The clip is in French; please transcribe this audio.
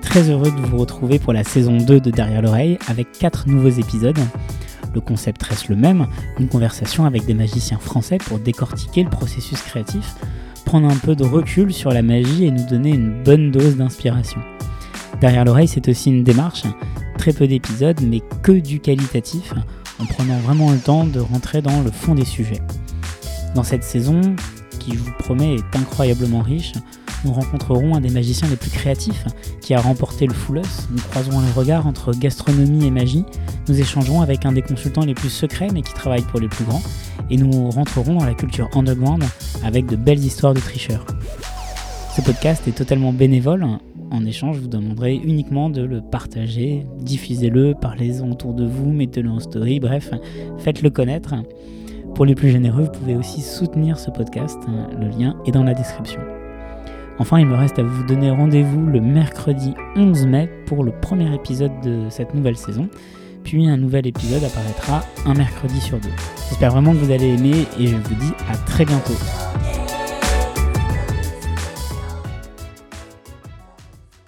très heureux de vous retrouver pour la saison 2 de Derrière l'oreille avec 4 nouveaux épisodes. Le concept reste le même, une conversation avec des magiciens français pour décortiquer le processus créatif, prendre un peu de recul sur la magie et nous donner une bonne dose d'inspiration. Derrière l'oreille, c'est aussi une démarche, très peu d'épisodes mais que du qualitatif, en prenant vraiment le temps de rentrer dans le fond des sujets. Dans cette saison, qui je vous promets est incroyablement riche, nous rencontrerons un des magiciens les plus créatifs qui a remporté le Full Nous croiserons les regards entre gastronomie et magie. Nous échangerons avec un des consultants les plus secrets mais qui travaille pour les plus grands. Et nous rentrerons dans la culture underground avec de belles histoires de tricheurs. Ce podcast est totalement bénévole. En échange, je vous demanderai uniquement de le partager, diffusez-le, parlez-en autour de vous, mettez-le en story, bref, faites-le connaître. Pour les plus généreux, vous pouvez aussi soutenir ce podcast. Le lien est dans la description. Enfin, il me reste à vous donner rendez-vous le mercredi 11 mai pour le premier épisode de cette nouvelle saison. Puis un nouvel épisode apparaîtra un mercredi sur deux. J'espère vraiment que vous allez aimer et je vous dis à très bientôt.